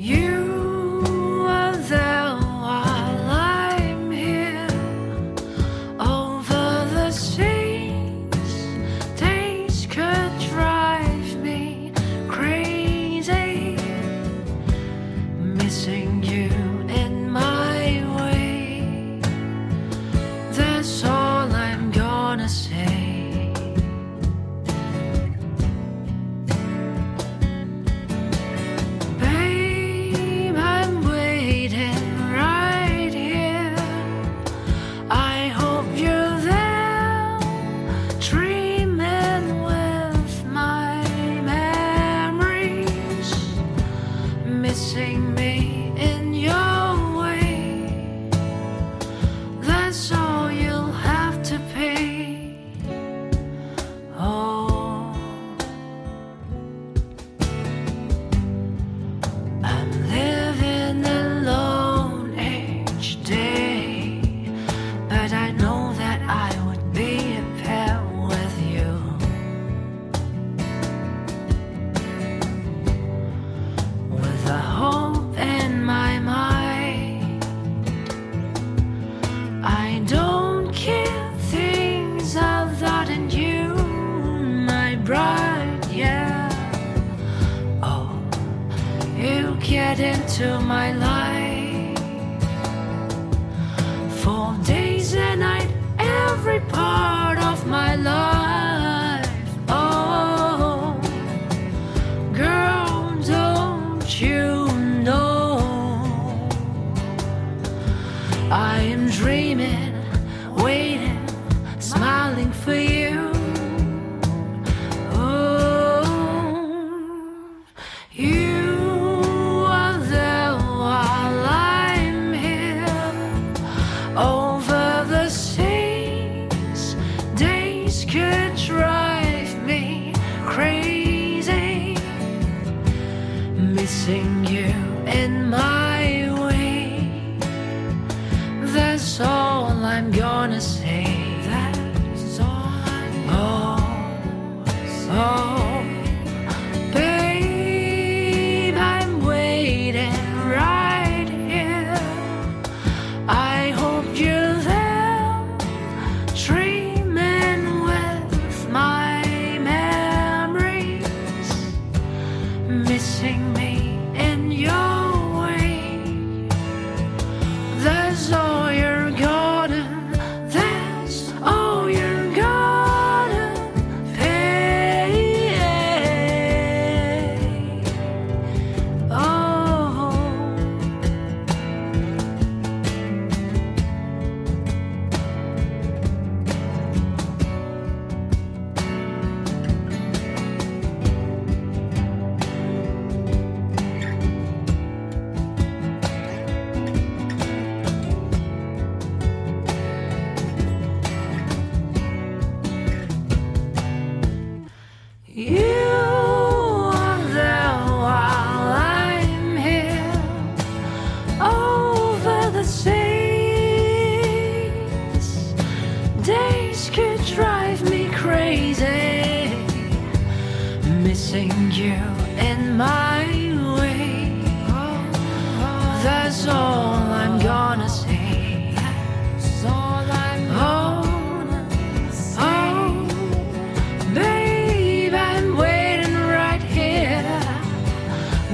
You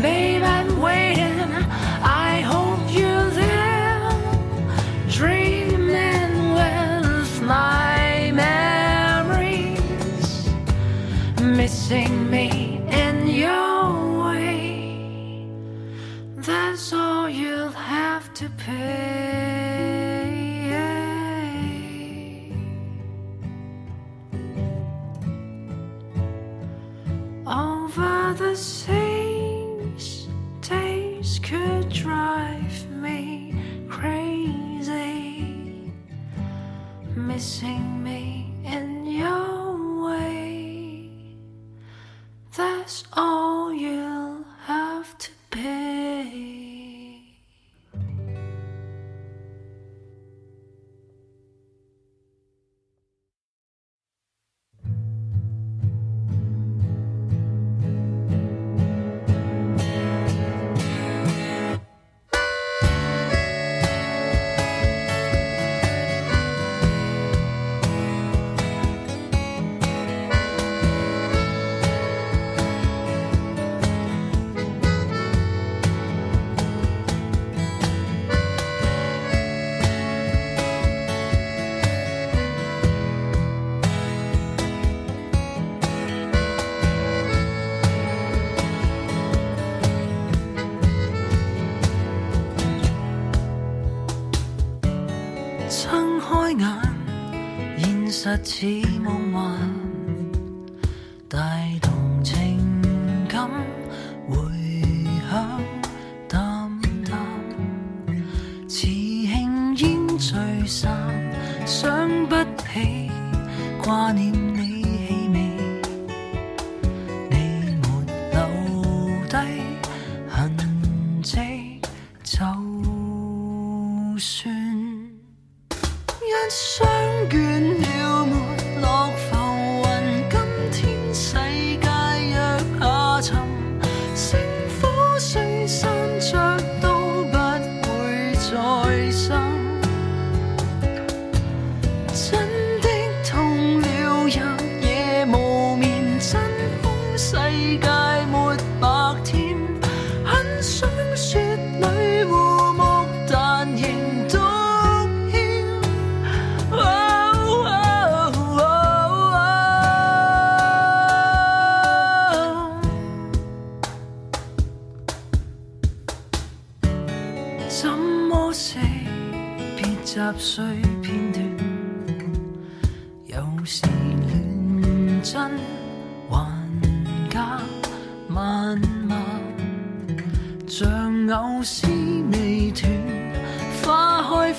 babe, I'm waiting. I hope you're there, dreaming with my memories, missing me. 似梦幻带动情感回响淡淡似轻烟聚散想不起挂念你气味你没留低痕迹就算一相怨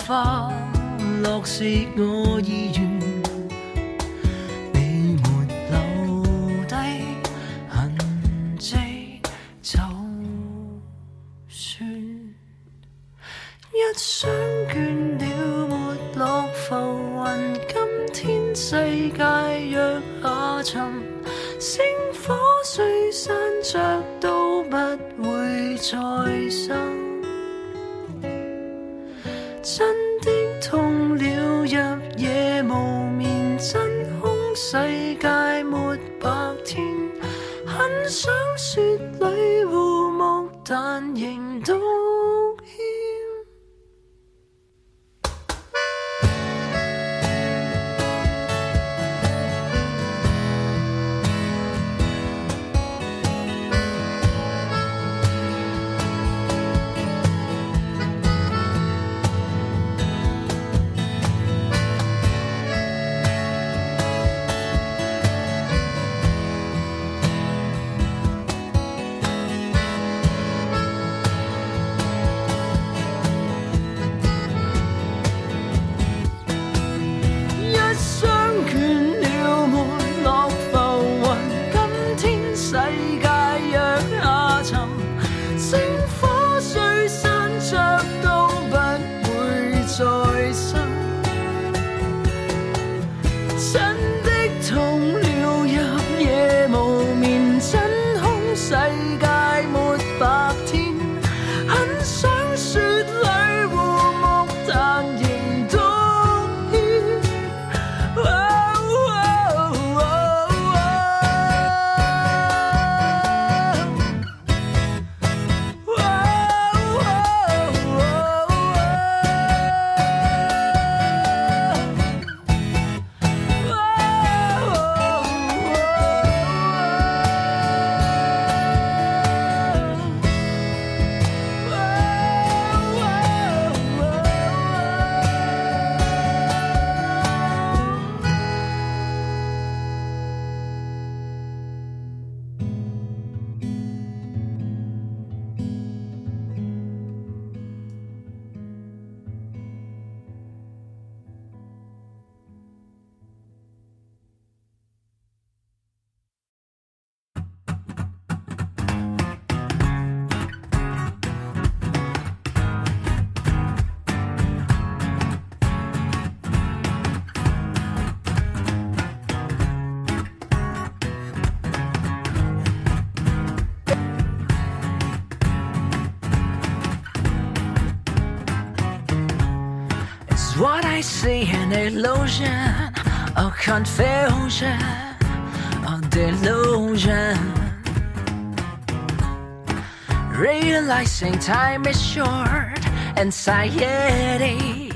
花落时，我已远。see an illusion of confusion, or delusion. Realizing time is short, anxiety,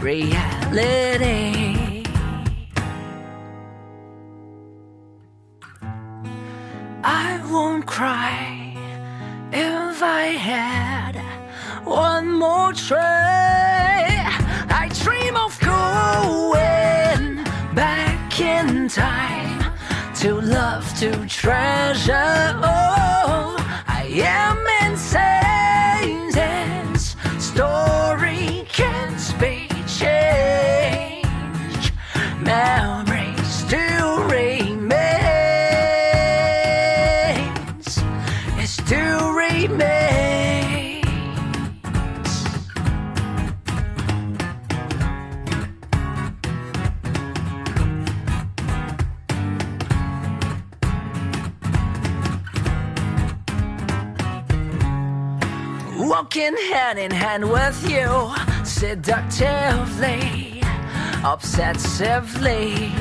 reality. I won't cry if I had one more try. to love, to treasure. Oh, I am Walking hand in hand with you, seductively, obsessively.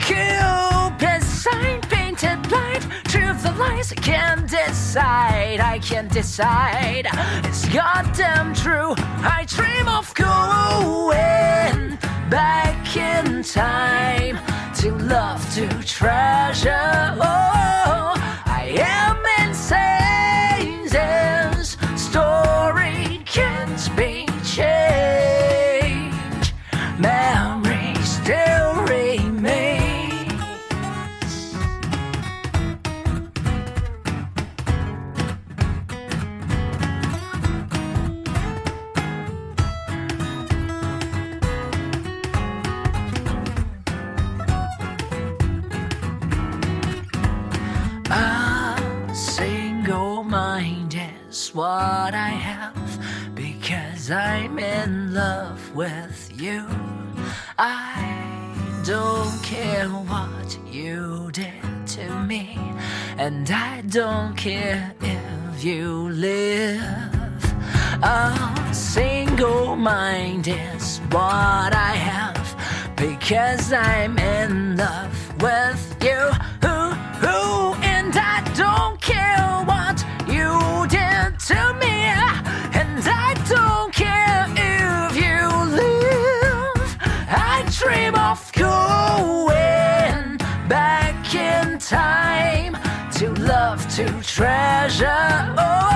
Cupid sign painted blind, truth the lies I can't decide, I can't decide. It's goddamn true. I dream of going back in time to love, to treasure. Oh, I am what I have because I'm in love with you. I don't care what you did to me, and I don't care if you live. A single mind is what I have because I'm in love with you. Ooh, ooh, and I don't treasure. Oh,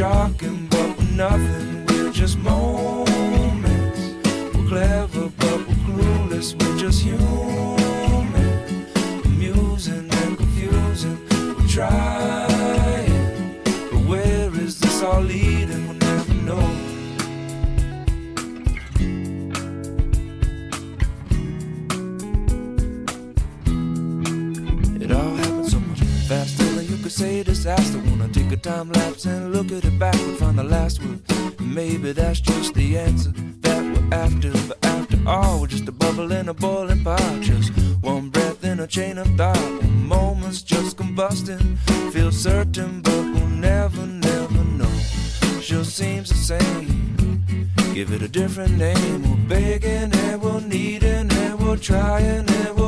Shocking, but we're nothing. We're just moments. We're clever, but we're clueless. We're just human. Amusing and confusing. We're trying, but where is this all leading? Say disaster. Wanna take a time lapse and look at it backward, find the last word. Maybe that's just the answer that we're after. But after all, we're just a bubble in a boiling pot. Just one breath in a chain of thought. Moment's just combusting. Feel certain, but we'll never, never know. Sure seems the same. Give it a different name. We're begging and we're needing and we're trying and we're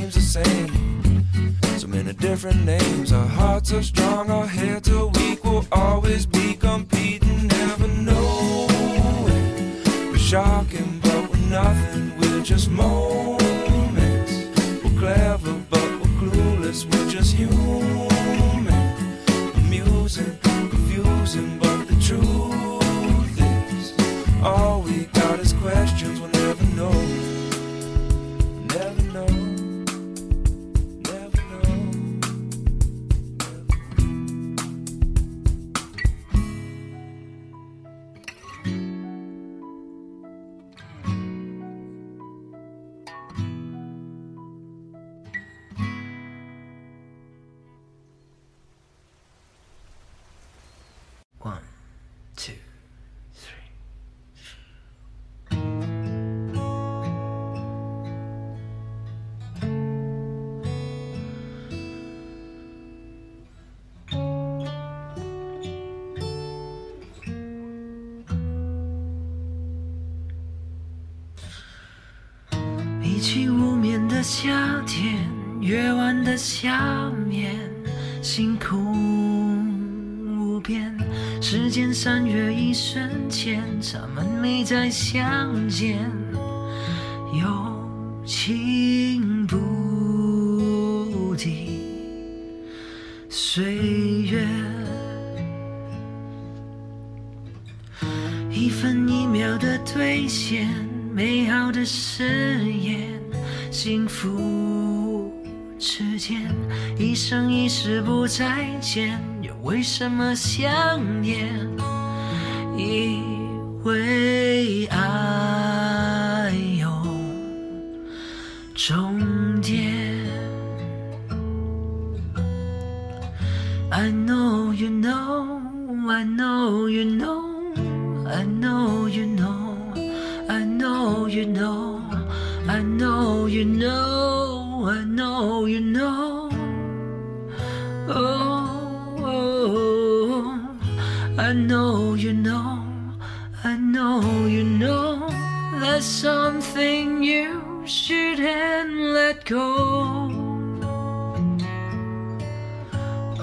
seems the same. So many different names. Our hearts are strong, our heads are weak. We'll always be competing, never knowing. We're shocking, but we're nothing. We're just moments. We're clever, but we're clueless. We're just 的夏天，夜晚的下面，星空无边。时间三月一瞬间，咱们没再相见，什么想念？以为爱有终点。I know you know, I know you know, I know you know, I know you know, I know you know, I know you know. Oh, I know you know, I know you know. There's something you shouldn't let go.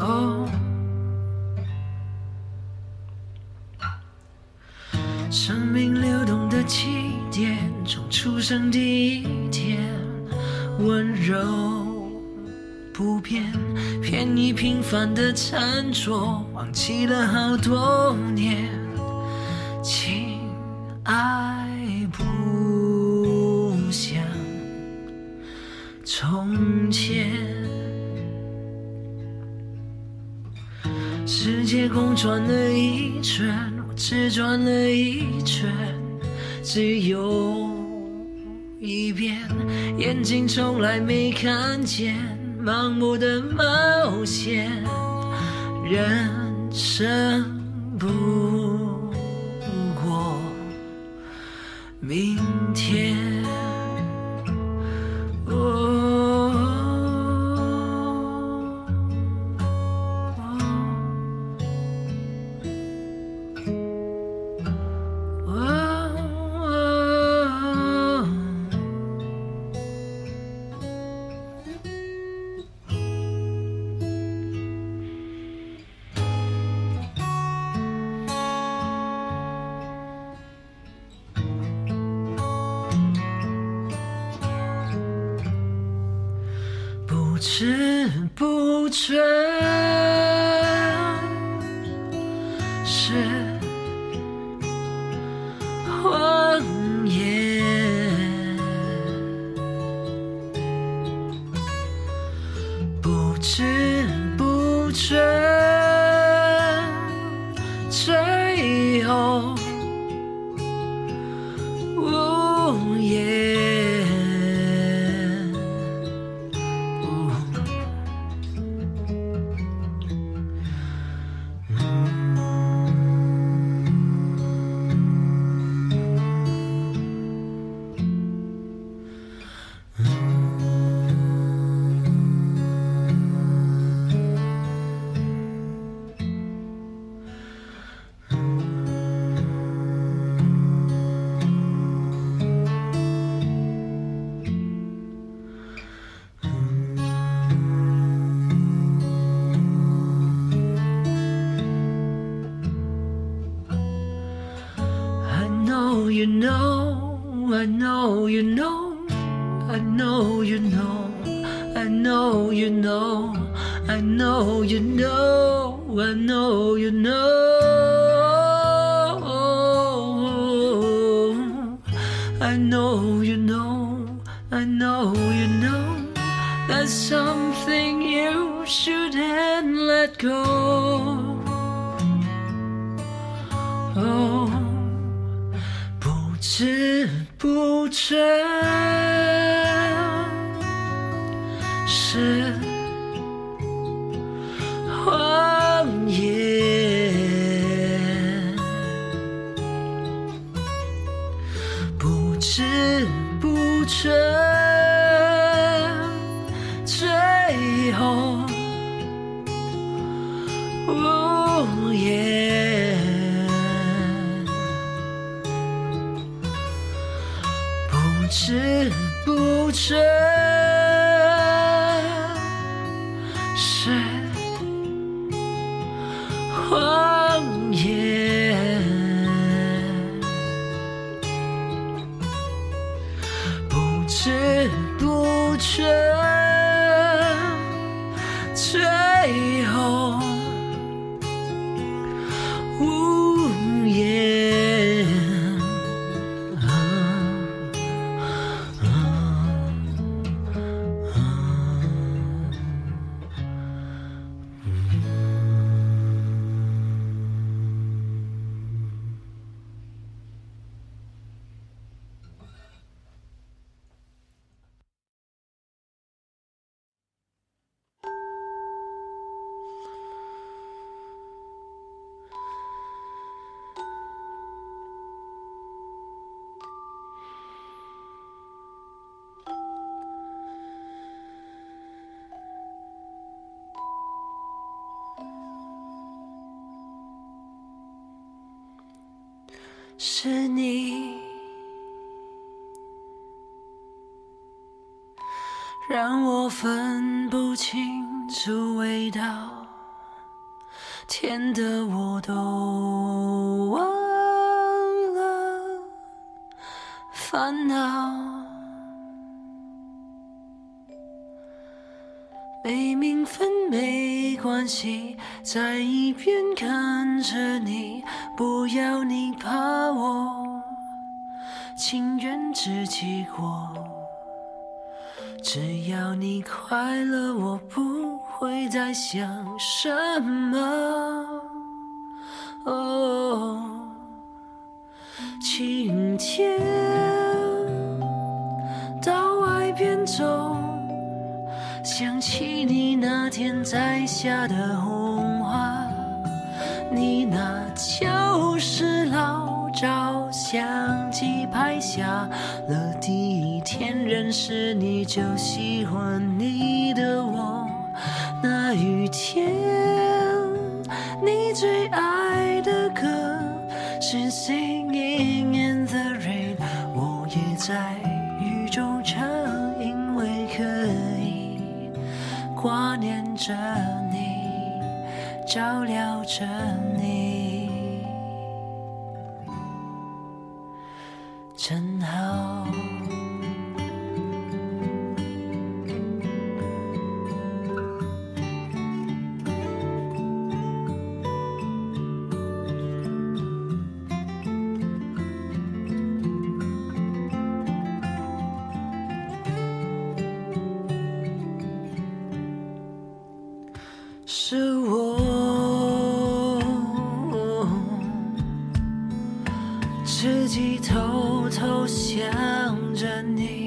Oh. 生命流动的起点，从出生第一天，温柔 不变，偏你平凡的餐桌，忘记了好多年，情爱不像从前。世界公转了一圈，我只转了一圈，只有一遍，眼睛从来没看见，盲目的冒险，人生不过明天。是 you know, I know you know, I know you know, I know you know, I know you know, I know you know. I know you know, I know you know, that's something you shouldn't let go. 不觉是知不知是是你让我分不清楚味道，甜的我都忘了烦恼。没名分没关系，在一边看着你，不要你怕我，情愿自己过。只要你快乐，我不会再想什么。哦，晴天到外边走。想起你那天摘下的红花，你那娇照相机拍下了第一天认识你就喜欢你的我。那雨天，你最爱的歌是《Singing in the Rain》，我也在雨中唱，因为可以。挂念着你，照料着你，Now. So 自己偷偷想着你，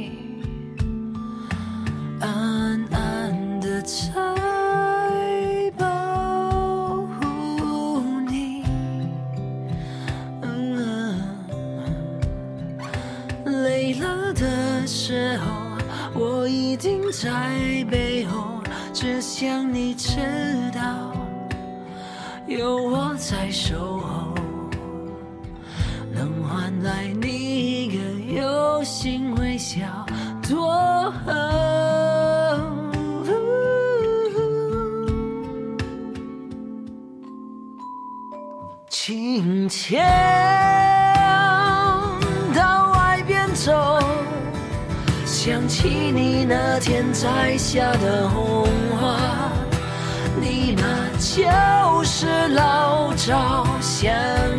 下的红花，你那就是老照相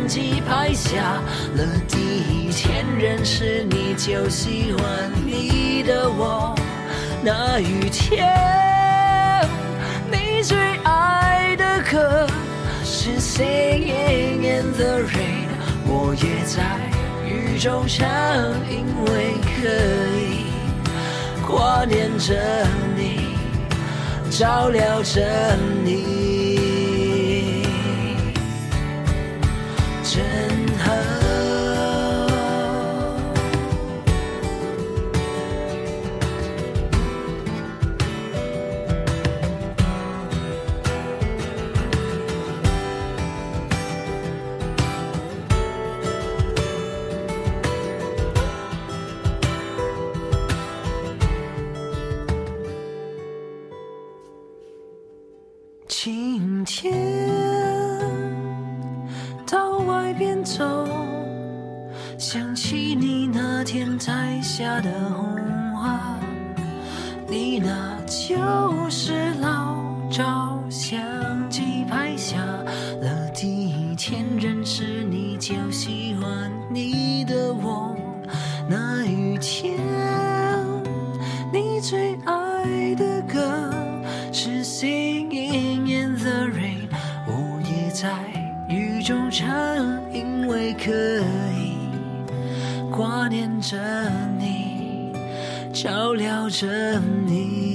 机拍下了第一天认识你就喜欢你的我。那雨天，你最爱的歌是 Singing in the Rain，我也在雨中唱，因为可以挂念着你，照料着你，今天到外边走，想起你那天摘下的红花，你那就是老照他，因为可以挂念着你，照料着你，